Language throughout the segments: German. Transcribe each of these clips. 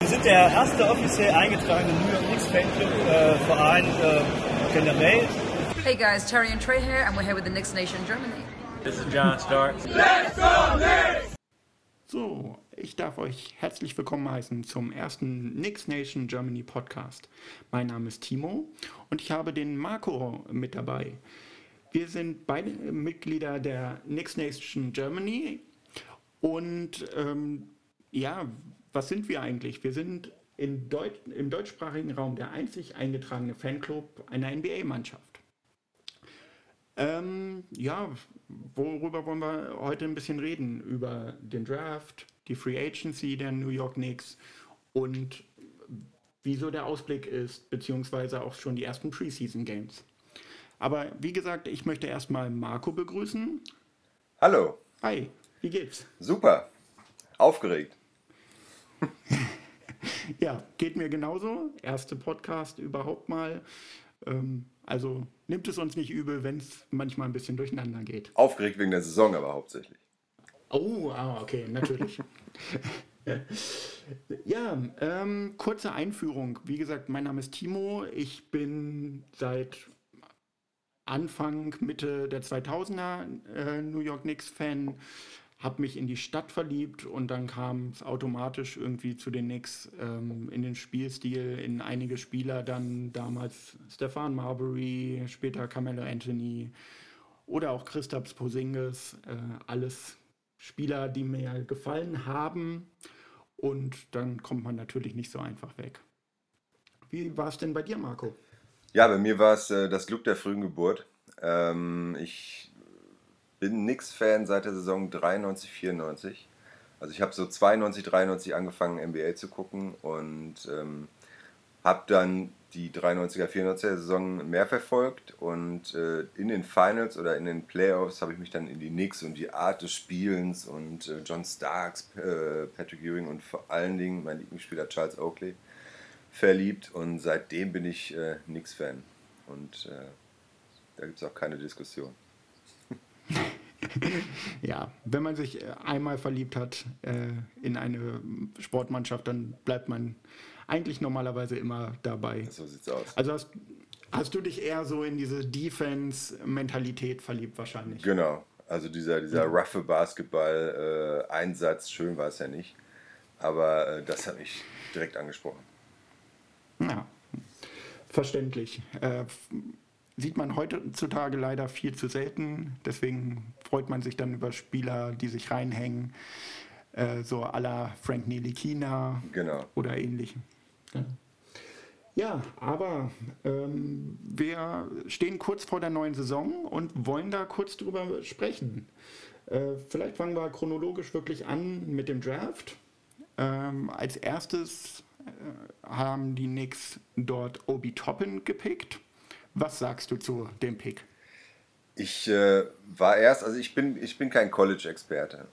Wir sind der erste offiziell eingetragene New York Knicks Fanclub äh, äh, generell. Hey guys, Terry and Trey here, and we're here with the Knicks Nation Germany. This is John Stark. So, ich darf euch herzlich willkommen heißen zum ersten Knicks Nation Germany Podcast. Mein Name ist Timo und ich habe den Marco mit dabei. Wir sind beide Mitglieder der Knicks Nation Germany und ähm, ja, was sind wir eigentlich? Wir sind in Deut im deutschsprachigen Raum der einzig eingetragene Fanclub einer NBA-Mannschaft. Ähm, ja, worüber wollen wir heute ein bisschen reden? Über den Draft, die Free Agency der New York Knicks und wieso der Ausblick ist, beziehungsweise auch schon die ersten Preseason Games. Aber wie gesagt, ich möchte erstmal Marco begrüßen. Hallo, Hi, wie geht's? super, aufgeregt. Ja, geht mir genauso. Erste Podcast überhaupt mal. Ähm, also nimmt es uns nicht übel, wenn es manchmal ein bisschen durcheinander geht. Aufgeregt wegen der Saison aber hauptsächlich. Oh, ah, okay, natürlich. ja, ähm, kurze Einführung. Wie gesagt, mein Name ist Timo. Ich bin seit Anfang, Mitte der 2000er äh, New York Knicks-Fan. Habe mich in die Stadt verliebt und dann kam es automatisch irgendwie zu den Knicks ähm, in den Spielstil, in einige Spieler, dann damals Stefan Marbury, später Carmelo Anthony oder auch Christaps Posingis. Äh, alles Spieler, die mir gefallen haben. Und dann kommt man natürlich nicht so einfach weg. Wie war es denn bei dir, Marco? Ja, bei mir war es äh, das Glück der frühen Geburt. Ähm, ich bin Knicks-Fan seit der Saison 93, 94. Also ich habe so 92, 93 angefangen, NBA zu gucken und ähm, habe dann die 93er, 94er Saison mehr verfolgt und äh, in den Finals oder in den Playoffs habe ich mich dann in die Knicks und die Art des Spielens und äh, John Starks, äh, Patrick Ewing und vor allen Dingen mein Lieblingsspieler Charles Oakley verliebt und seitdem bin ich äh, Knicks-Fan und äh, da gibt es auch keine Diskussion. Ja, wenn man sich äh, einmal verliebt hat äh, in eine Sportmannschaft, dann bleibt man eigentlich normalerweise immer dabei. So sieht's aus. Also hast, hast du dich eher so in diese Defense-Mentalität verliebt wahrscheinlich? Genau, also dieser, dieser roughe Basketball-Einsatz, schön war es ja nicht, aber äh, das hat mich direkt angesprochen. Ja, verständlich. Äh, sieht man heutzutage leider viel zu selten. Deswegen freut man sich dann über Spieler, die sich reinhängen, äh, so à la Frank Nilikina Genau. oder ähnlichem. Ja. Ja, aber ähm, wir stehen kurz vor der neuen Saison und wollen da kurz drüber sprechen. Äh, vielleicht fangen wir chronologisch wirklich an mit dem Draft. Ähm, als erstes haben die Knicks dort Obi Toppin gepickt. Was sagst du zu dem Pick? Ich äh, war erst, also ich bin, ich bin kein College-Experte,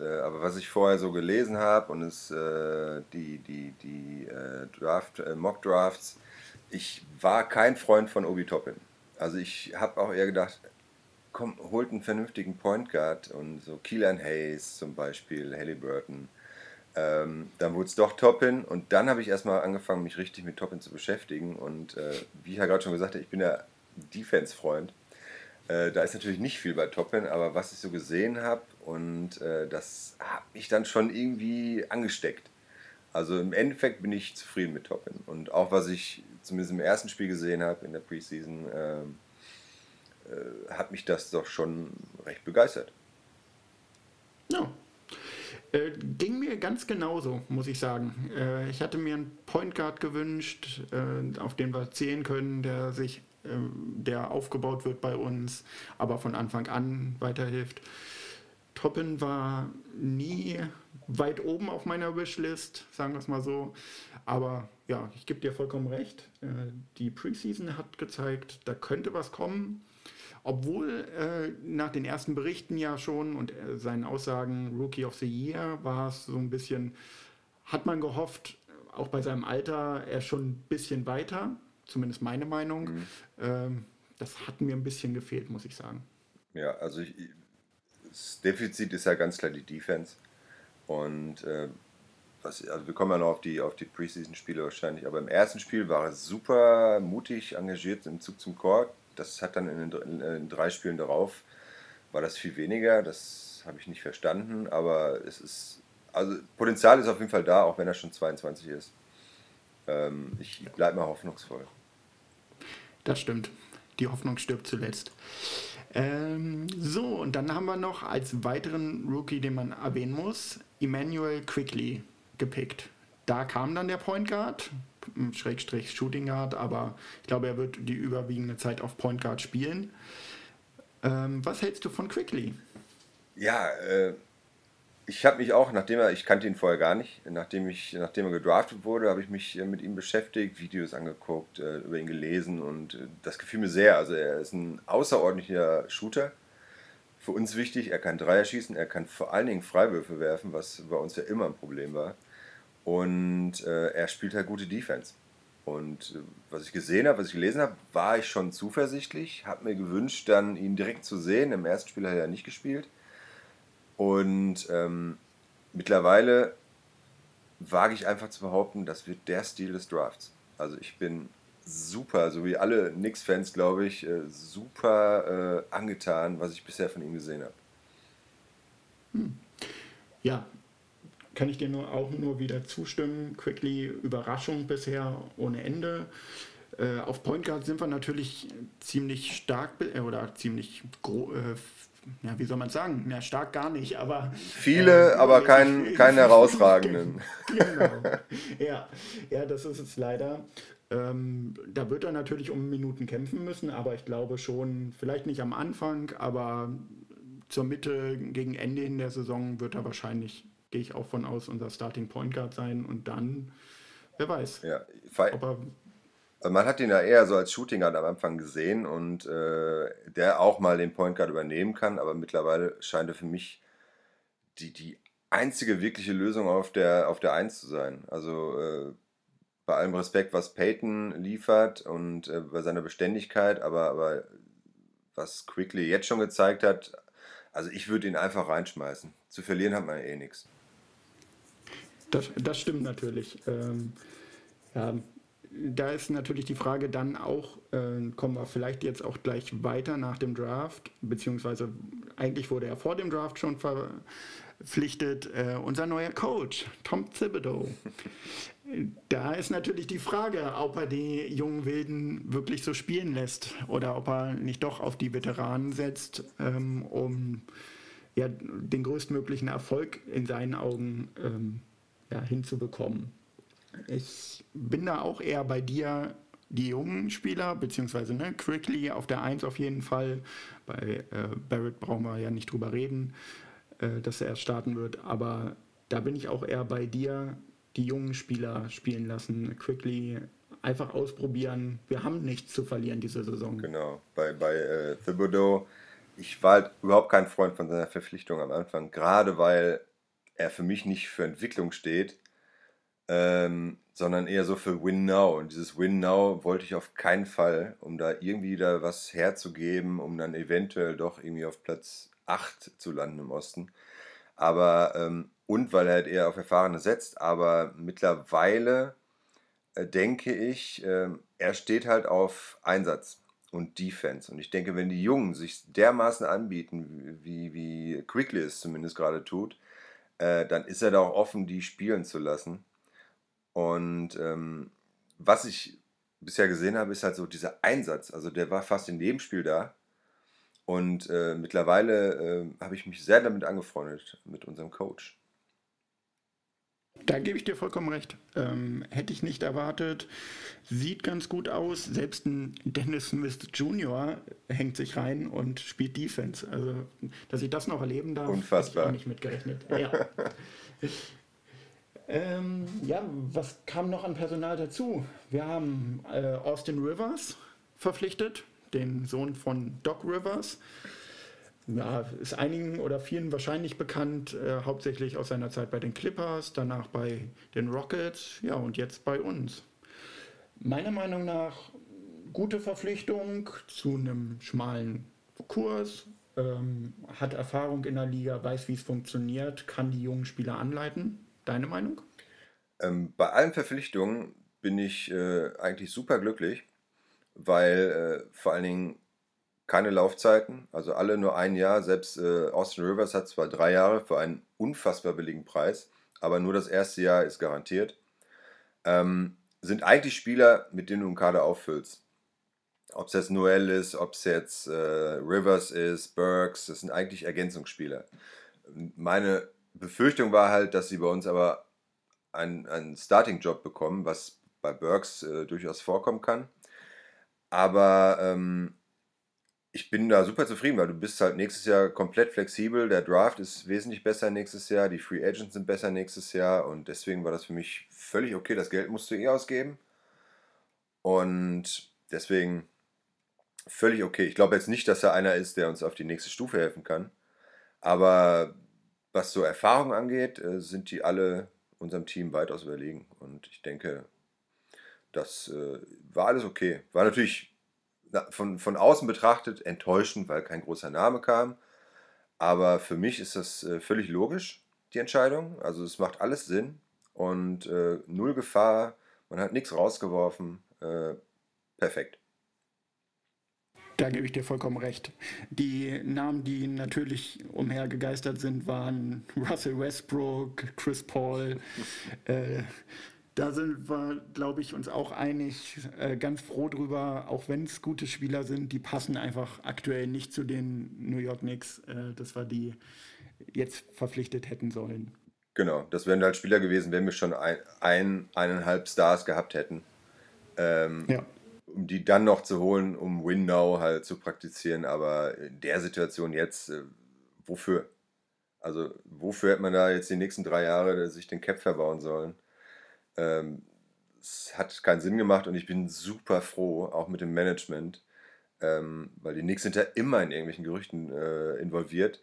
äh, aber was ich vorher so gelesen habe und es äh, die, die, die äh, Draft, äh, Mock-Drafts, ich war kein Freund von Obi Toppin. Also ich habe auch eher gedacht, komm, holt einen vernünftigen Point Guard und so Keelan Hayes zum Beispiel, Halliburton. Ähm, dann wurde es doch Toppin und dann habe ich erstmal angefangen, mich richtig mit Toppin zu beschäftigen. Und äh, wie ich ja gerade schon gesagt habe, ich bin ja Defense-Freund. Äh, da ist natürlich nicht viel bei Toppin, aber was ich so gesehen habe und äh, das hat mich dann schon irgendwie angesteckt. Also im Endeffekt bin ich zufrieden mit Toppin. Und auch was ich zumindest im ersten Spiel gesehen habe in der Preseason, ähm, äh, hat mich das doch schon recht begeistert. Ja. Äh, ging mir ganz genauso, muss ich sagen. Äh, ich hatte mir einen Point Guard gewünscht, äh, auf den wir zählen können, der sich, äh, der aufgebaut wird bei uns, aber von Anfang an weiterhilft. Toppin war nie weit oben auf meiner Wishlist, sagen wir es mal so. Aber ja, ich gebe dir vollkommen recht. Äh, die Preseason hat gezeigt, da könnte was kommen. Obwohl äh, nach den ersten Berichten ja schon und äh, seinen Aussagen Rookie of the Year war es so ein bisschen, hat man gehofft, auch bei seinem Alter, er ist schon ein bisschen weiter, zumindest meine Meinung. Ähm, das hat mir ein bisschen gefehlt, muss ich sagen. Ja, also ich, das Defizit ist ja ganz klar die Defense. Und äh, was, also wir kommen ja noch auf die, auf die Preseason-Spiele wahrscheinlich, aber im ersten Spiel war er super mutig engagiert im Zug zum Court. Das hat dann in den, in den drei Spielen darauf, war das viel weniger. Das habe ich nicht verstanden, aber es ist, also Potenzial ist auf jeden Fall da, auch wenn er schon 22 ist. Ähm, ich bleibe mal hoffnungsvoll. Das stimmt. Die Hoffnung stirbt zuletzt. Ähm, so, und dann haben wir noch als weiteren Rookie, den man erwähnen muss, Emmanuel Quickly gepickt. Da kam dann der Point Guard, Schrägstrich Shooting Guard, aber ich glaube, er wird die überwiegende Zeit auf Point Guard spielen. Ähm, was hältst du von Quickly? Ja, äh, ich habe mich auch, nachdem er, ich kannte ihn vorher gar nicht, nachdem, ich, nachdem er gedraftet wurde, habe ich mich äh, mit ihm beschäftigt, Videos angeguckt, äh, über ihn gelesen und äh, das gefiel mir sehr. Also er ist ein außerordentlicher Shooter. Für uns wichtig, er kann Dreier schießen, er kann vor allen Dingen Freiwürfe werfen, was bei uns ja immer ein Problem war. Und äh, er spielt halt gute Defense. Und äh, was ich gesehen habe, was ich gelesen habe, war ich schon zuversichtlich. Habe mir gewünscht, dann ihn direkt zu sehen. Im ersten Spiel hat er ja nicht gespielt. Und ähm, mittlerweile wage ich einfach zu behaupten, das wird der Stil des Drafts. Also ich bin super, so wie alle Knicks-Fans, glaube ich, äh, super äh, angetan, was ich bisher von ihm gesehen habe. Hm. Ja, kann ich dir nur auch nur wieder zustimmen. Quickly Überraschung bisher ohne Ende. Äh, auf Point Guard sind wir natürlich ziemlich stark äh, oder ziemlich äh, ja, wie soll man sagen? Ja, stark gar nicht, aber. Viele, äh, aber keinen kein herausragenden. genau. Ja, ja, das ist es leider. Ähm, da wird er natürlich um Minuten kämpfen müssen, aber ich glaube schon, vielleicht nicht am Anfang, aber zur Mitte, gegen Ende in der Saison wird er wahrscheinlich gehe ich auch von aus, unser Starting Point Guard sein und dann, wer weiß. Ja, ob er, also man hat ihn ja eher so als Shooting Guard am Anfang gesehen und äh, der auch mal den Point Guard übernehmen kann, aber mittlerweile scheint er für mich die, die einzige wirkliche Lösung auf der, auf der Eins zu sein. Also äh, bei allem Respekt, was Peyton liefert und äh, bei seiner Beständigkeit, aber, aber was Quickly jetzt schon gezeigt hat, also ich würde ihn einfach reinschmeißen. Zu verlieren hat man eh nichts. Das, das stimmt natürlich. Ähm, ja, da ist natürlich die Frage dann auch, äh, kommen wir vielleicht jetzt auch gleich weiter nach dem Draft, beziehungsweise eigentlich wurde er vor dem Draft schon verpflichtet, äh, unser neuer Coach, Tom Thibodeau. da ist natürlich die Frage, ob er die jungen Wilden wirklich so spielen lässt oder ob er nicht doch auf die Veteranen setzt, ähm, um ja, den größtmöglichen Erfolg in seinen Augen ähm, ja, hinzubekommen. Ich bin da auch eher bei dir, die jungen Spieler, beziehungsweise ne, Quickly auf der 1 auf jeden Fall. Bei äh, Barrett brauchen wir ja nicht drüber reden, äh, dass er erst starten wird. Aber da bin ich auch eher bei dir, die jungen Spieler spielen lassen. Quickly einfach ausprobieren. Wir haben nichts zu verlieren diese Saison. Genau. Bei, bei äh, Thibodeau, ich war halt überhaupt kein Freund von seiner Verpflichtung am Anfang, gerade weil er für mich nicht für Entwicklung steht, ähm, sondern eher so für Win Now. Und dieses Win Now wollte ich auf keinen Fall, um da irgendwie da was herzugeben, um dann eventuell doch irgendwie auf Platz 8 zu landen im Osten. Aber, ähm, und weil er halt eher auf Erfahrene setzt, aber mittlerweile äh, denke ich, äh, er steht halt auf Einsatz und Defense. Und ich denke, wenn die Jungen sich dermaßen anbieten, wie, wie Quickly es zumindest gerade tut, äh, dann ist er da auch offen, die spielen zu lassen. Und ähm, was ich bisher gesehen habe, ist halt so dieser Einsatz. Also der war fast in jedem Spiel da. Und äh, mittlerweile äh, habe ich mich sehr damit angefreundet, mit unserem Coach. Da gebe ich dir vollkommen recht. Ähm, hätte ich nicht erwartet. Sieht ganz gut aus. Selbst ein Dennis Smith Jr. hängt sich rein und spielt Defense. Also, dass ich das noch erleben darf, Unfassbar. habe ich nicht mitgerechnet. Ja. ähm, ja, was kam noch an Personal dazu? Wir haben äh, Austin Rivers verpflichtet, den Sohn von Doc Rivers ja, ist einigen oder vielen wahrscheinlich bekannt, äh, hauptsächlich aus seiner Zeit bei den Clippers, danach bei den Rockets, ja, und jetzt bei uns. Meiner Meinung nach gute Verpflichtung zu einem schmalen Kurs. ähm, hat Erfahrung in der Liga, weiß, wie es funktioniert, kann die jungen Spieler anleiten. Deine Meinung? Ähm, bei allen Verpflichtungen bin ich äh, eigentlich super glücklich, weil äh, vor allen Dingen keine Laufzeiten, also alle nur ein Jahr. Selbst äh, Austin Rivers hat zwar drei Jahre für einen unfassbar billigen Preis, aber nur das erste Jahr ist garantiert. Ähm, sind eigentlich Spieler, mit denen du einen Kader auffüllst. Ob es jetzt Noel ist, ob es jetzt äh, Rivers ist, Burks, das sind eigentlich Ergänzungsspieler. Meine Befürchtung war halt, dass sie bei uns aber einen, einen Starting-Job bekommen, was bei Burks äh, durchaus vorkommen kann. Aber ähm, ich bin da super zufrieden, weil du bist halt nächstes Jahr komplett flexibel. Der Draft ist wesentlich besser nächstes Jahr, die Free Agents sind besser nächstes Jahr und deswegen war das für mich völlig okay. Das Geld musst du eh ausgeben. Und deswegen völlig okay. Ich glaube jetzt nicht, dass er einer ist, der uns auf die nächste Stufe helfen kann. Aber was so Erfahrung angeht, äh, sind die alle unserem Team weitaus überlegen. Und ich denke, das äh, war alles okay. War natürlich von, von außen betrachtet enttäuschend, weil kein großer Name kam. Aber für mich ist das äh, völlig logisch, die Entscheidung. Also es macht alles Sinn und äh, null Gefahr. Man hat nichts rausgeworfen. Äh, perfekt. Da gebe ich dir vollkommen recht. Die Namen, die natürlich umhergegeistert sind, waren Russell Westbrook, Chris Paul, äh, da sind wir, glaube ich, uns auch einig, äh, ganz froh drüber, auch wenn es gute Spieler sind, die passen einfach aktuell nicht zu den New York Knicks, äh, dass wir die jetzt verpflichtet hätten sollen. Genau, das wären halt Spieler gewesen, wenn wir schon ein, ein eineinhalb Stars gehabt hätten. Ähm, ja. Um die dann noch zu holen, um Win Now halt zu praktizieren, aber in der Situation jetzt, äh, wofür? Also, wofür hätte man da jetzt die nächsten drei Jahre sich den Cap verbauen sollen? Ähm, es hat keinen Sinn gemacht und ich bin super froh, auch mit dem Management, ähm, weil die Knicks sind ja immer in irgendwelchen Gerüchten äh, involviert.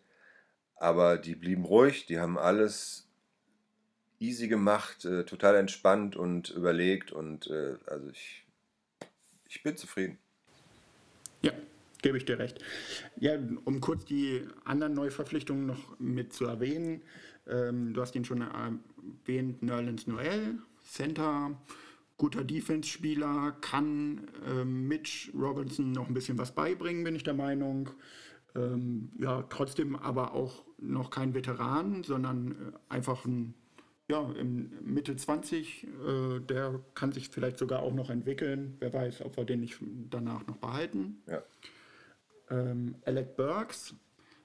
Aber die blieben ruhig, die haben alles easy gemacht, äh, total entspannt und überlegt und äh, also ich, ich bin zufrieden. Ja, gebe ich dir recht. Ja, um kurz die anderen Neuverpflichtungen noch mit zu erwähnen. Ähm, du hast ihn schon erwähnt, Nerlens Noel Center, guter Defense-Spieler, kann ähm, Mitch Robinson noch ein bisschen was beibringen, bin ich der Meinung. Ähm, ja, trotzdem aber auch noch kein Veteran, sondern äh, einfach ein, ja, im Mitte 20, äh, der kann sich vielleicht sogar auch noch entwickeln. Wer weiß, ob wir den nicht danach noch behalten. Ja. Ähm, Alec Burks,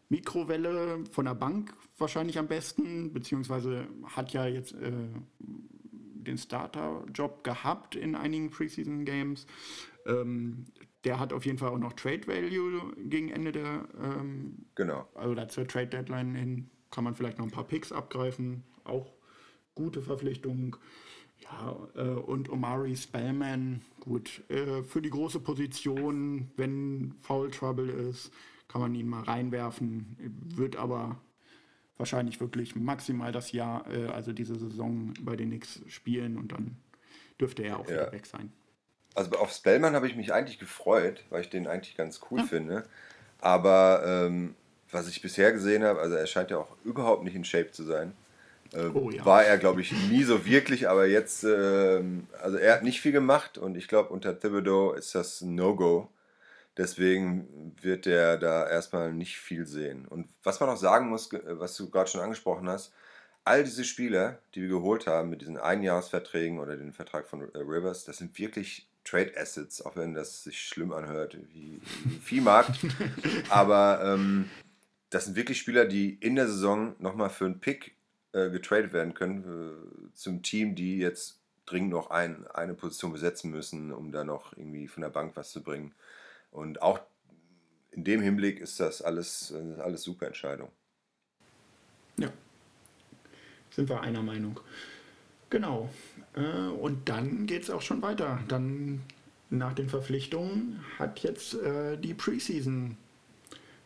Mikrowelle von der Bank wahrscheinlich am besten, beziehungsweise hat ja jetzt äh, den Starter-Job gehabt in einigen Preseason-Games. Ähm, der hat auf jeden Fall auch noch Trade Value gegen Ende der, ähm, genau. also da zur Trade Deadline hin kann man vielleicht noch ein paar Picks abgreifen. Auch gute Verpflichtung. Ja, äh, und Omari Spellman, gut, äh, für die große Position, wenn Foul Trouble ist, kann man ihn mal reinwerfen, wird aber wahrscheinlich wirklich maximal das Jahr, äh, also diese Saison bei den Knicks spielen und dann dürfte er auch ja. wieder weg sein. Also auf Spellman habe ich mich eigentlich gefreut, weil ich den eigentlich ganz cool ja. finde. Aber ähm, was ich bisher gesehen habe, also er scheint ja auch überhaupt nicht in Shape zu sein. Äh, oh, ja. War er, glaube ich, nie so wirklich, aber jetzt, äh, also er hat nicht viel gemacht und ich glaube, unter Thibodeau ist das No-Go. Deswegen wird der da erstmal nicht viel sehen. Und was man auch sagen muss, was du gerade schon angesprochen hast, all diese Spieler, die wir geholt haben mit diesen Einjahresverträgen oder den Vertrag von äh, Rivers, das sind wirklich Trade Assets, auch wenn das sich schlimm anhört, wie, wie Viehmarkt. Aber ähm, das sind wirklich Spieler, die in der Saison nochmal für einen Pick äh, getradet werden können äh, zum Team, die jetzt dringend noch ein, eine Position besetzen müssen, um da noch irgendwie von der Bank was zu bringen. Und auch in dem Hinblick ist das alles, äh, alles super Entscheidung. Ja, sind wir einer Meinung. Genau. Äh, und dann geht es auch schon weiter. Dann nach den Verpflichtungen hat jetzt äh, die Preseason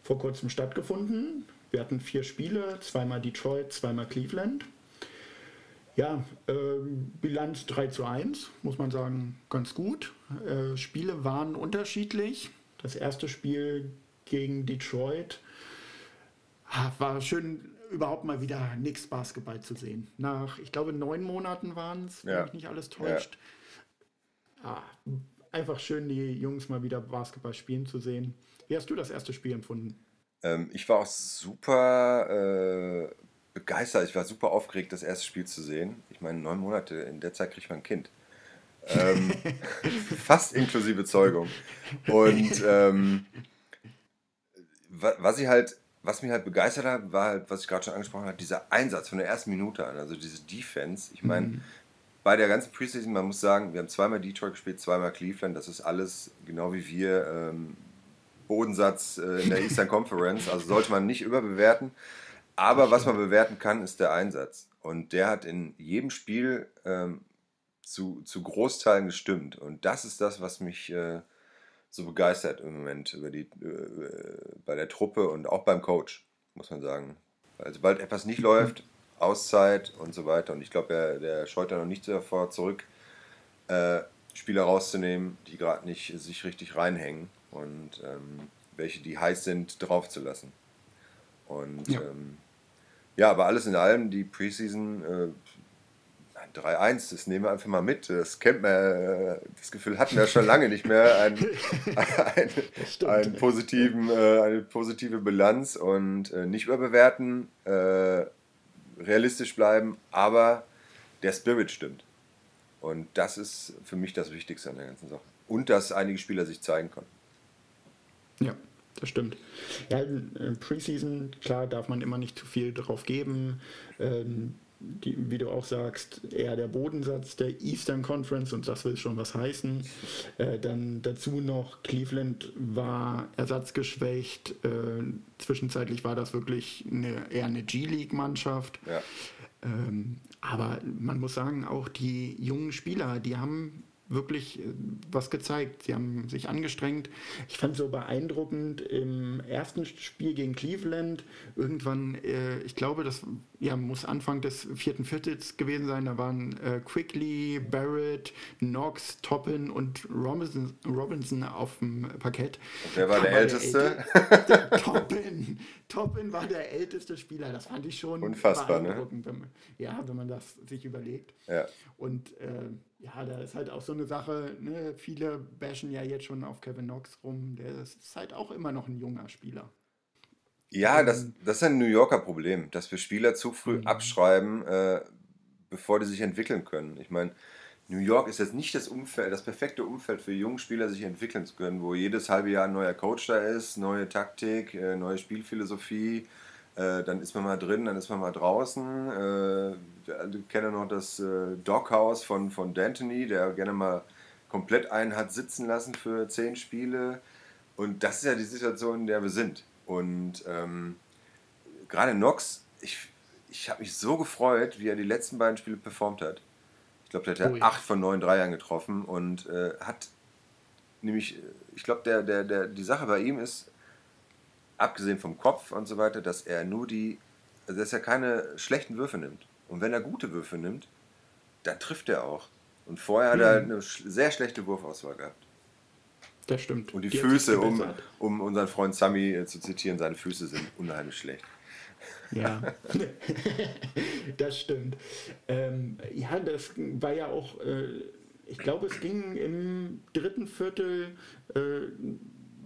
vor kurzem stattgefunden. Wir hatten vier Spiele, zweimal Detroit, zweimal Cleveland. Ja, äh, Bilanz 3 zu 1, muss man sagen, ganz gut. Äh, Spiele waren unterschiedlich. Das erste Spiel gegen Detroit war schön, überhaupt mal wieder nix Basketball zu sehen. Nach, ich glaube, neun Monaten waren es, wenn Ja. mich nicht alles täuscht. Ah, einfach schön, die Jungs mal wieder Basketball spielen zu sehen. Wie hast du das erste Spiel empfunden? Ähm, ich war auch super äh, begeistert. Ich war super aufgeregt, das erste Spiel zu sehen. Ich meine, neun Monate, in der Zeit kriegt man ein Kind. Ähm, fast inklusive Zeugung. Und ähm, wa- was ich halt, was mich halt begeistert hat, war halt, was ich gerade schon angesprochen habe, dieser Einsatz von der ersten Minute an, also diese Defense. Ich meine, bei der ganzen Preseason, man muss sagen, wir haben zweimal Detroit gespielt, zweimal Cleveland. Das ist alles genau wie wir. Ähm, Bodensatz äh, in der Eastern Conference, also sollte man nicht überbewerten. Aber was man bewerten kann, ist der Einsatz. Und der hat in jedem Spiel ähm, zu, zu Großteilen gestimmt. Und das ist das, was mich äh, so begeistert im Moment über die, äh, bei der Truppe und auch beim Coach, muss man sagen. Weil sobald etwas nicht läuft, Auszeit und so weiter. Und ich glaube, der, der scheut da noch nicht davor zurück, äh, Spieler rauszunehmen, die gerade nicht sich richtig reinhängen und ähm, welche, die heiß sind, drauf zu lassen. Und Ja. ja, ähm, ja aber alles in allem, die Preseason äh, 3-1, das nehmen wir einfach mal mit. Das kennt man, äh, das Gefühl hatten wir schon lange nicht mehr. Ein, ein, einen positiven, äh, eine positive Bilanz und äh, nicht überbewerten, äh, realistisch bleiben, aber der Spirit stimmt. Und das ist für mich das Wichtigste an der ganzen Sache. Und dass einige Spieler sich zeigen konnten. Ja, das stimmt. Ja, Preseason, klar, darf man immer nicht zu viel drauf geben. Ähm, die, wie du auch sagst, eher der Bodensatz der Eastern Conference und das will schon was heißen. Äh, dann dazu noch, Cleveland war ersatzgeschwächt. Äh, zwischenzeitlich war das wirklich eine, eher eine G-League-Mannschaft. Ja. Ähm, aber man muss sagen, auch die jungen Spieler, die haben wirklich äh, was gezeigt. Sie haben sich angestrengt. Ich fand so beeindruckend im ersten Spiel gegen Cleveland. Irgendwann, äh, ich glaube, das ja, muss Anfang des vierten Viertels gewesen sein. Da waren äh, Quickly, Barrett, Knox, Toppin und Robinson, Robinson auf dem Parkett. Und wer war der Aber Älteste? Älte- Toppin. Toppin war der älteste Spieler. Das fand ich schon Unfassbar, ne? beeindruckend, wenn man, ja, wenn man das sich überlegt. Ja. Und äh, ja, da ist halt auch so eine Sache, ne? viele bashen ja jetzt schon auf Kevin Knox rum. Der ist halt auch immer noch ein junger Spieler. Ja, das, das ist ein New Yorker Problem, dass wir Spieler zu früh Mhm. abschreiben, äh, bevor die sich entwickeln können. Ich meine, New York ist jetzt nicht das Umfeld, das perfekte Umfeld für junge Spieler, sich entwickeln zu können, wo jedes halbe Jahr ein neuer Coach da ist, neue Taktik, äh, neue Spielphilosophie. Äh, dann ist man mal drin, dann ist man mal draußen. Alle kennen noch das äh, Doghouse von, von D'Antoni, der gerne mal komplett einen hat sitzen lassen für zehn Spiele. Und das ist ja die Situation, in der wir sind. Und ähm, gerade Knox, ich, ich habe mich so gefreut, wie er die letzten beiden Spiele performt hat. Ich glaube, der hat Oh ja ja. acht von neun Dreiern getroffen und äh, hat nämlich, äh, ich glaube, der, der, der, die Sache bei ihm ist, abgesehen vom Kopf und so weiter, dass er nur die, also dass er keine schlechten Würfe nimmt. Und wenn er gute Würfe nimmt, dann trifft er auch. Und vorher hat er eine sch sehr schlechte Wurfauswahl gehabt. Das stimmt. Und die, sich Füße, um, um unseren Freund Sami äh, zu zitieren, seine Füße sind unheimlich schlecht. Ja, das stimmt. Ähm, ja, das war ja auch, äh, ich glaube, es ging im dritten Viertel äh,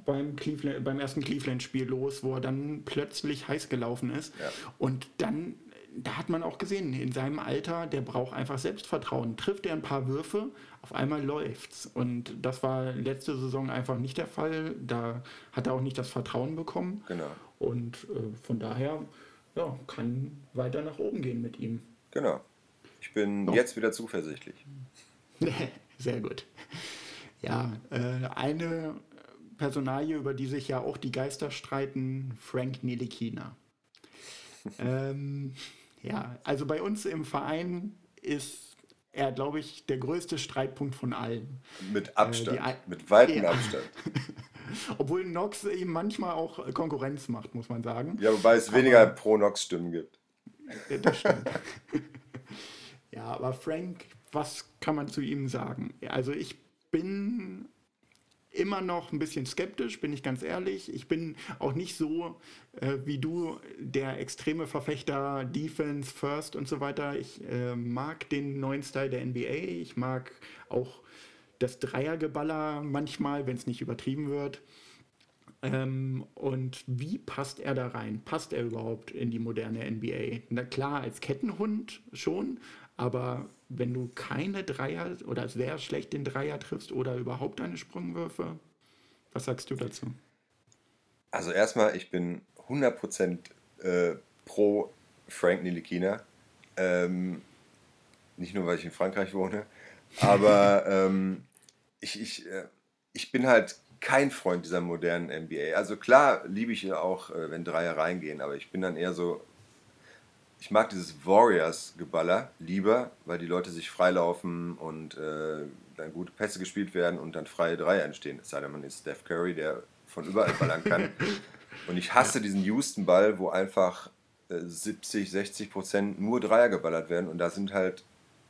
beim, Cleveland, beim ersten Cleveland-Spiel los, wo er dann plötzlich heiß gelaufen ist. Ja. Und dann, da hat man auch gesehen, in seinem Alter, der braucht einfach Selbstvertrauen. Trifft er ein paar Würfe, auf einmal läuft's. Und das war letzte Saison einfach nicht der Fall. Da hat er auch nicht das Vertrauen bekommen. Genau. Und äh, von daher ja, kann weiter nach oben gehen mit ihm. Genau. Ich bin Ja. jetzt wieder zuversichtlich. Sehr gut. Ja, äh, eine Personalie, über die sich ja auch die Geister streiten, Frank Nilikina. ähm, ja, also bei uns im Verein ist er, glaube ich, der größte Streitpunkt von allen. Mit Abstand. die Ei- mit weitem Ja. Abstand. Obwohl Nox ihm manchmal auch Konkurrenz macht, muss man sagen. Ja, wobei es weniger Pro-Nox-Stimmen gibt. Das stimmt. ja, aber Frank, was kann man zu ihm sagen? Also ich bin immer noch ein bisschen skeptisch, bin ich ganz ehrlich. Ich bin auch nicht so äh, wie du, der extreme Verfechter Defense First und so weiter. Ich äh, mag den neuen Style der NBA. Ich mag auch das Dreiergeballer manchmal, wenn es nicht übertrieben wird. Ähm, und wie passt er da rein? Passt er überhaupt in die moderne NBA? Na klar, als Kettenhund schon, aber wenn du keine Dreier oder sehr schlecht den Dreier triffst oder überhaupt deine Sprungwürfe, was sagst du dazu? Also erstmal, ich bin 100% äh, pro Frank Nilikina. Ähm, nicht nur, weil ich in Frankreich wohne, aber ähm, ich, ich, äh, ich bin halt kein Freund dieser modernen NBA. Also klar liebe ich auch, äh, wenn Dreier reingehen, aber ich bin dann eher so, ich mag dieses Warriors-Geballer lieber, weil die Leute sich freilaufen und äh, dann gute Pässe gespielt werden und dann freie Dreier entstehen. Es sei denn, man ist Steph Curry, der von überall ballern kann. und ich hasse diesen Houston-Ball, wo einfach äh, 70, 60 Prozent nur Dreier geballert werden und da sind halt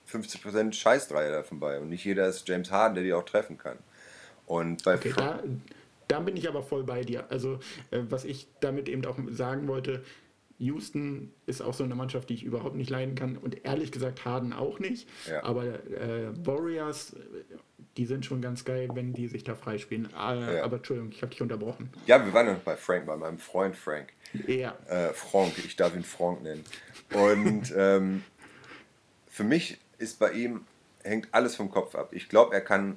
50 Prozent Scheißdreier davon bei. Und nicht jeder ist James Harden, der die auch treffen kann. Und bei okay, da, da, bin ich aber voll bei dir. Also, äh, was ich damit eben auch sagen wollte, Houston ist auch so eine Mannschaft, die ich überhaupt nicht leiden kann und ehrlich gesagt Harden auch nicht. Ja. Aber äh, Warriors, die sind schon ganz geil, wenn die sich da freispielen. Äh, ja. Aber Entschuldigung, ich habe dich unterbrochen. Ja, wir waren noch bei Frank, bei meinem Freund Frank. Ja. Äh, Frank, ich darf ihn Frank nennen. Und ähm, für mich ist bei ihm, hängt alles vom Kopf ab. Ich glaube, er kann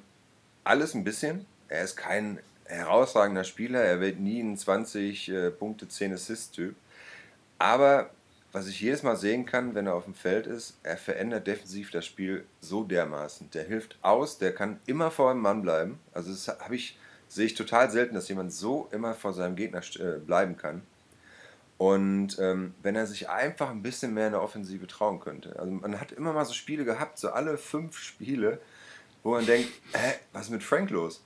alles ein bisschen. Er ist kein herausragender Spieler, er wird nie ein 20 äh, Punkte, 10 Assist-Typ. Aber was ich jedes Mal sehen kann, wenn er auf dem Feld ist, er verändert defensiv das Spiel so dermaßen. Der hilft aus, der kann immer vor dem Mann bleiben. Also das habe ich, sehe ich total selten, dass jemand so immer vor seinem Gegner äh, bleiben kann. Und ähm, wenn er sich einfach ein bisschen mehr in der Offensive trauen könnte. Also man hat immer mal so Spiele gehabt, so alle fünf Spiele, wo man denkt, hä, was ist mit Frank los?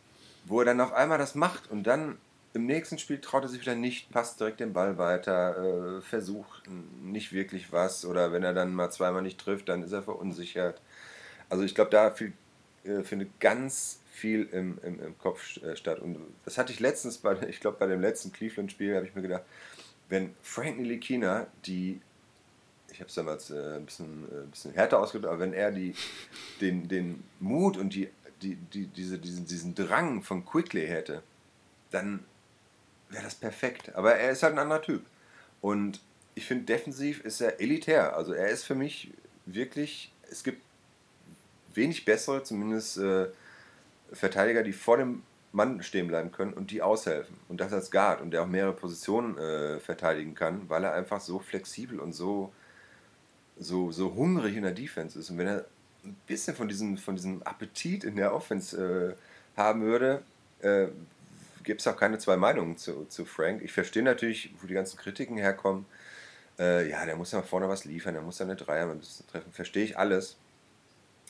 Wo er dann auf einmal das macht und dann im nächsten Spiel traut er sich wieder nicht, passt direkt den Ball weiter, äh, versucht nicht wirklich was oder wenn er dann mal zweimal nicht trifft, dann ist er verunsichert. Also ich glaube, da viel, äh, findet ganz viel im, im, im Kopf äh, statt. Und das hatte ich letztens bei, ich glaube, bei dem letzten Cleveland-Spiel habe ich mir gedacht, wenn Frank Nilikina die ich habe es damals äh, ein, bisschen, äh, ein bisschen härter ausgedrückt, aber wenn er die, den, den Mut und die, die, die, diese, diesen, diesen Drang von Quickly hätte, dann wäre das perfekt. Aber er ist halt ein anderer Typ. Und ich finde, defensiv ist er elitär. Also er ist für mich wirklich, es gibt wenig bessere, zumindest äh, Verteidiger, die vor dem Mann stehen bleiben können und die aushelfen. Und das als Guard und der auch mehrere Positionen äh, verteidigen kann, weil er einfach so flexibel und so so, so hungrig in der Defense ist und wenn er ein bisschen von diesem, von diesem Appetit in der Offense äh, haben würde, äh, gibt es auch keine zwei Meinungen zu, zu Frank. Ich verstehe natürlich, wo die ganzen Kritiken herkommen. Äh, ja, der muss ja vorne was liefern, der muss ja eine Dreier ein bisschen treffen. Verstehe ich alles.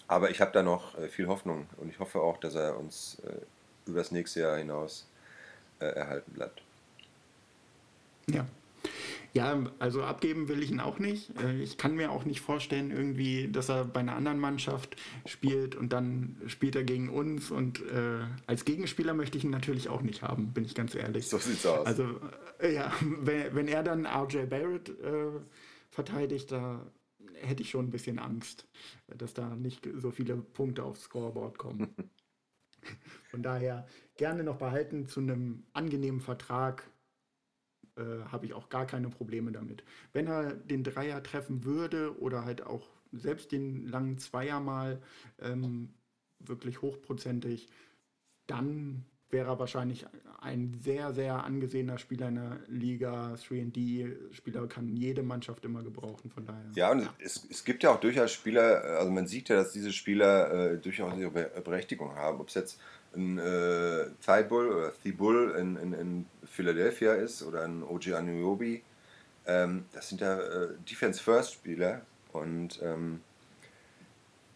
Aber ich habe da noch äh, viel Hoffnung und ich hoffe auch, dass er uns äh, über das nächste Jahr hinaus äh, erhalten bleibt. Ja, ja, also abgeben will ich ihn auch nicht. Äh, ich kann mir auch nicht vorstellen, irgendwie, dass er bei einer anderen Mannschaft spielt und dann spielt er gegen uns. Und äh, als Gegenspieler möchte ich ihn natürlich auch nicht haben, bin ich ganz ehrlich. So sieht's aus. Also, äh, ja, wenn, wenn, er dann RJ Barrett äh, verteidigt, da hätte ich schon ein bisschen Angst, dass da nicht so viele Punkte aufs Scoreboard kommen. Von daher gerne noch behalten zu einem angenehmen Vertrag äh, habe ich auch gar keine Probleme damit. Wenn er den Dreier treffen würde oder halt auch selbst den langen Zweier mal ähm, wirklich hochprozentig, dann wäre er wahrscheinlich ein sehr, sehr angesehener Spieler in der Liga. 3D-Spieler kann jede Mannschaft immer gebrauchen, von daher. Ja, und. Es, es gibt ja auch durchaus Spieler, also man sieht ja, dass diese Spieler äh, durchaus ihre Berechtigung haben. Ob es jetzt ein äh, Thibault oder Thibault in, in, in Philadelphia ist oder ein OG Anuobi. Ähm, das sind ja äh, Defense-First-Spieler und ähm,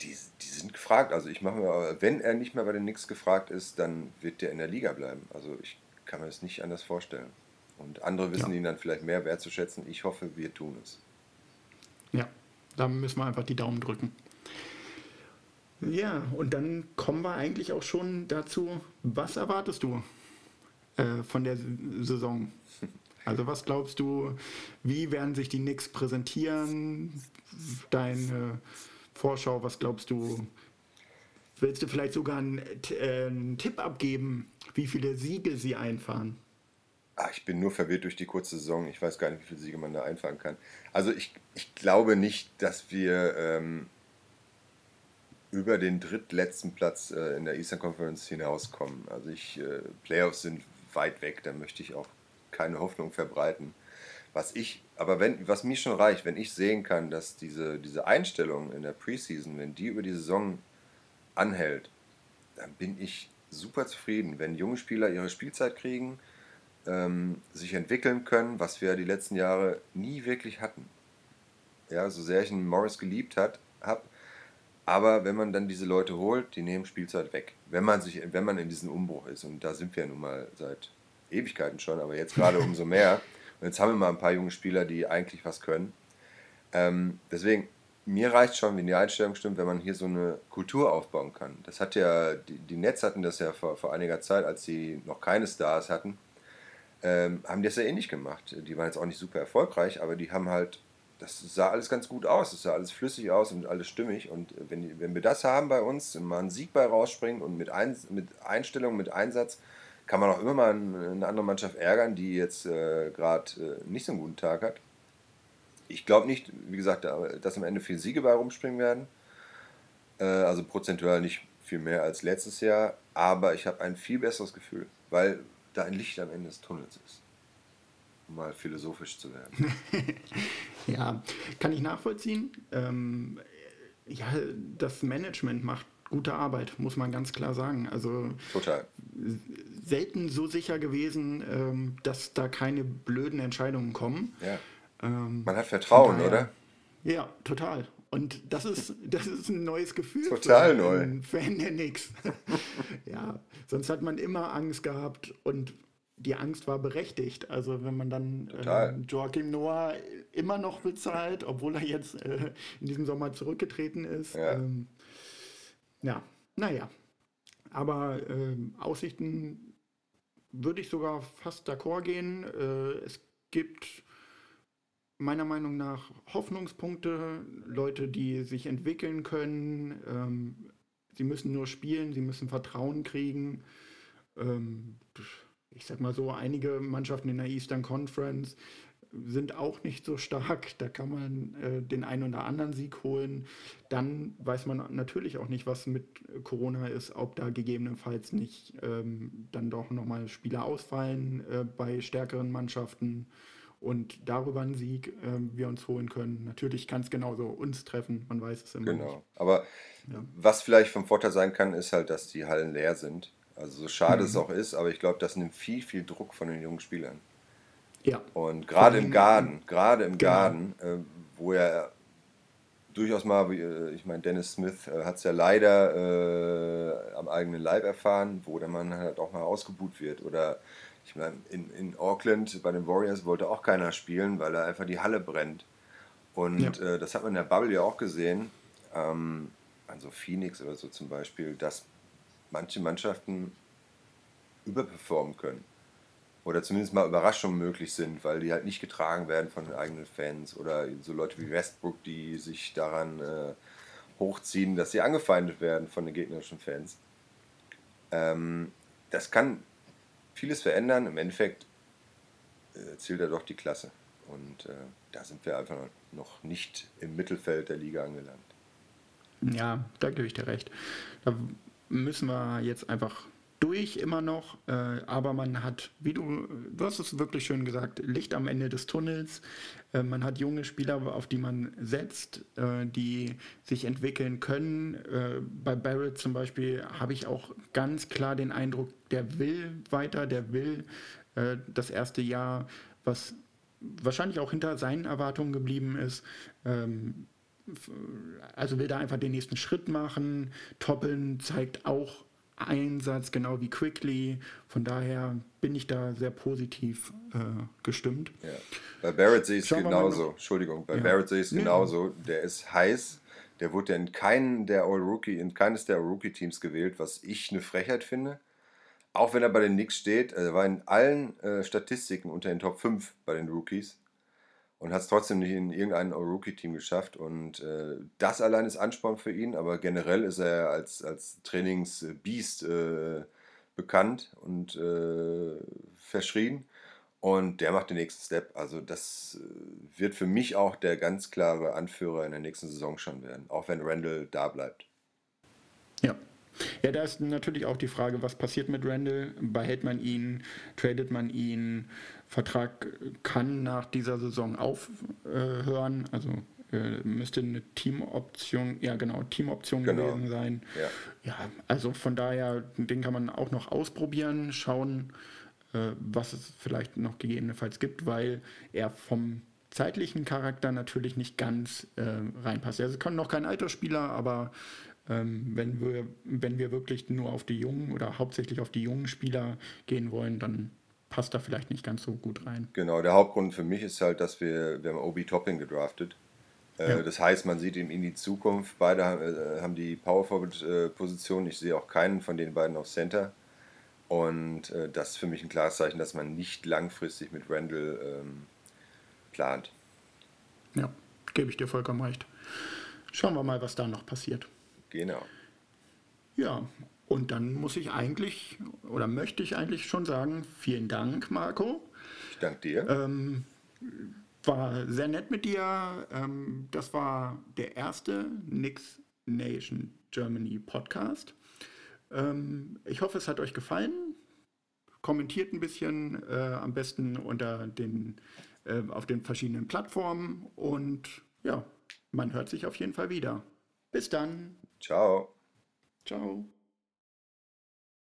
die, die sind gefragt. Also ich mache mir, wenn er nicht mehr bei den Knicks gefragt ist, dann wird der in der Liga bleiben. Also ich kann mir das nicht anders vorstellen. Und andere wissen ja. ihn dann vielleicht mehr wertzuschätzen. Ich hoffe, wir tun es. Ja, da müssen wir einfach die Daumen drücken. Ja, und dann kommen wir eigentlich auch schon dazu, was erwartest du äh, von der Saison? Also was glaubst du, wie werden sich die Knicks präsentieren? Deine Vorschau, was glaubst du? Willst du vielleicht sogar einen, äh, einen Tipp abgeben, wie viele Siege sie einfahren? Ach, ich bin nur verwirrt durch die kurze Saison. Ich weiß gar nicht, wie viele Siege man da einfahren kann. Also ich, ich glaube nicht, dass wir ähm, über den drittletzten Platz äh, in der Eastern Conference hinauskommen. Also ich, äh, Playoffs sind weit weg, da möchte ich auch keine Hoffnung verbreiten. Was ich, aber wenn, was mir schon reicht, wenn ich sehen kann, dass diese, diese Einstellung in der Preseason, wenn die über die Saison anhält, dann bin ich super zufrieden. Wenn junge Spieler ihre Spielzeit kriegen, ähm, sich entwickeln können, was wir die letzten Jahre nie wirklich hatten. Ja, so sehr ich einen Morris geliebt habe, aber wenn man dann diese Leute holt, die nehmen Spielzeit weg. Wenn man sich, wenn man in diesem Umbruch ist, und da sind wir nun mal seit Ewigkeiten schon, aber jetzt gerade umso mehr. Und jetzt haben wir mal ein paar junge Spieler, die eigentlich was können. Ähm, deswegen, mir reicht schon, wenn die Einstellung stimmt, wenn man hier so eine Kultur aufbauen kann. Das hat ja, die, die Nets hatten das ja vor, vor einiger Zeit, als sie noch keine Stars hatten, ähm, haben das ja ähnlich gemacht. Die waren jetzt auch nicht super erfolgreich, aber die haben halt das sah alles ganz gut aus, es sah alles flüssig aus und alles stimmig. Und wenn, wenn wir das haben bei uns, mal einen Sieg bei rausspringen und mit, Ein, mit Einstellung, mit Einsatz, kann man auch immer mal eine andere Mannschaft ärgern, die jetzt äh, gerade äh, nicht so einen guten Tag hat. Ich glaube nicht, wie gesagt, dass am Ende viele Siege bei rumspringen werden. Äh, also prozentual nicht viel mehr als letztes Jahr, aber ich habe ein viel besseres Gefühl, weil da ein Licht am Ende des Tunnels ist mal philosophisch zu werden. ja, kann ich nachvollziehen. Ähm, ja, das Management macht gute Arbeit, muss man ganz klar sagen. Also total. Selten so sicher gewesen, ähm, dass da keine blöden Entscheidungen kommen. Ja. Ähm, man hat Vertrauen, daher, oder? Ja, total. Und das ist, das ist ein neues Gefühl. Total für neu. Fan der nix. ja, sonst hat man immer Angst gehabt und die Angst war berechtigt. Also wenn man dann äh, Joachim Noah immer noch bezahlt, obwohl er jetzt äh, in diesem Sommer zurückgetreten ist. Ja, ähm, ja. naja. Aber äh, Aussichten würde ich sogar fast d'accord gehen. Äh, es gibt meiner Meinung nach Hoffnungspunkte, Leute, die sich entwickeln können. Ähm, sie müssen nur spielen, sie müssen Vertrauen kriegen. Ähm, ich sag mal so, einige Mannschaften in der Eastern Conference sind auch nicht so stark. Da kann man äh, den einen oder anderen Sieg holen. Dann weiß man natürlich auch nicht, was mit Corona ist, ob da gegebenenfalls nicht ähm, dann doch nochmal Spieler ausfallen äh, bei stärkeren Mannschaften und darüber einen Sieg äh, wir uns holen können. Natürlich kann es genauso uns treffen, man weiß es immer. Genau. Nicht. Aber ja. was vielleicht vom Vorteil sein kann, ist halt, dass die Hallen leer sind. Also so schade mhm. es auch ist, aber ich glaube, das nimmt viel, viel Druck von den jungen Spielern. Ja. Und gerade im Garden, gerade im genau. Garden, äh, wo er durchaus mal, äh, ich meine, Dennis Smith äh, hat es ja leider äh, am eigenen Leib erfahren, wo der Mann halt auch mal ausgebuht wird. Oder ich meine, in, in Auckland bei den Warriors wollte auch keiner spielen, weil da einfach die Halle brennt. Und ja. äh, das hat man in der Bubble ja auch gesehen. Ähm, also Phoenix oder so zum Beispiel, dass manche Mannschaften überperformen können. Oder zumindest mal Überraschungen möglich sind, weil die halt nicht getragen werden von den eigenen Fans. Oder so Leute wie Westbrook, die sich daran äh, hochziehen, dass sie angefeindet werden von den gegnerischen Fans. Ähm, das kann vieles verändern. Im Endeffekt äh, zählt er doch die Klasse. Und äh, da sind wir einfach noch nicht im Mittelfeld der Liga angelangt. Ja, da gebe ich dir recht. Da müssen wir jetzt einfach durch immer noch, äh, aber man hat, wie du, du hast es wirklich schön gesagt, Licht am Ende des Tunnels. Äh, man hat junge Spieler, auf die man setzt, äh, die sich entwickeln können. Äh, bei Barrett zum Beispiel habe ich auch ganz klar den Eindruck, der will weiter, der will äh, das erste Jahr, was wahrscheinlich auch hinter seinen Erwartungen geblieben ist. Ähm, also will da einfach den nächsten Schritt machen. Toppeln zeigt auch Einsatz, genau wie Quickly. Von daher bin ich da sehr positiv äh, gestimmt. Ja. Bei Barrett sehe ich es genauso. Entschuldigung, bei ja. Barrett sehe ich es genauso. Der ist heiß. Der wurde in keinen der All-Rookie, in keines der All-Rookie-Teams gewählt, was ich eine Frechheit finde. Auch wenn er bei den Knicks steht, er war in allen äh, Statistiken unter den Top 5 bei den Rookies und hat es trotzdem nicht in irgendein All-Rookie-Team geschafft. Und äh, das allein ist Ansporn für ihn, aber generell ist er als, als Trainingsbiest äh, bekannt und äh, verschrien. Und der macht den nächsten Step. Also das äh, wird für mich auch der ganz klare Anführer in der nächsten Saison schon werden, auch wenn Randall da bleibt. Ja. Ja, da ist natürlich auch die Frage, was passiert mit Randall? Behält man ihn? Tradet man ihn? Vertrag kann nach dieser Saison aufhören. also äh, müsste eine Teamoption, ja genau, Teamoption genau. gewesen sein. Ja. ja, also von daher, den kann man auch noch ausprobieren, schauen, äh, was es vielleicht noch gegebenenfalls gibt, weil er vom zeitlichen Charakter natürlich nicht ganz äh, reinpasst. Er ist noch kein alter Spieler, aber ähm, wenn, wir, wenn wir wirklich nur auf die jungen oder hauptsächlich auf die jungen Spieler gehen wollen, dann passt da vielleicht nicht ganz so gut rein. Genau, der Hauptgrund für mich ist halt, dass wir, wir haben Obi Topping gedraftet. Äh, ja. Das heißt, man sieht ihn in die Zukunft. Beide äh, haben die Power Forward-Position. Ich sehe auch keinen von den beiden auf Center. Und äh, das ist für mich ein klares Zeichen, dass man nicht langfristig mit Randall ähm, plant. Ja, gebe ich dir vollkommen recht. Schauen wir mal, was da noch passiert. Genau. Ja, und dann muss ich eigentlich oder möchte ich eigentlich schon sagen, vielen Dank, Marco. Ich danke dir. Ähm, war sehr nett mit dir. Ähm, das war der erste Nix Nation Germany Podcast. Ähm, ich hoffe, es hat euch gefallen. Kommentiert ein bisschen, äh, am besten unter den, äh, auf den verschiedenen Plattformen. Und ja, man hört sich auf jeden Fall wieder. Bis dann. Ciao. Ciao.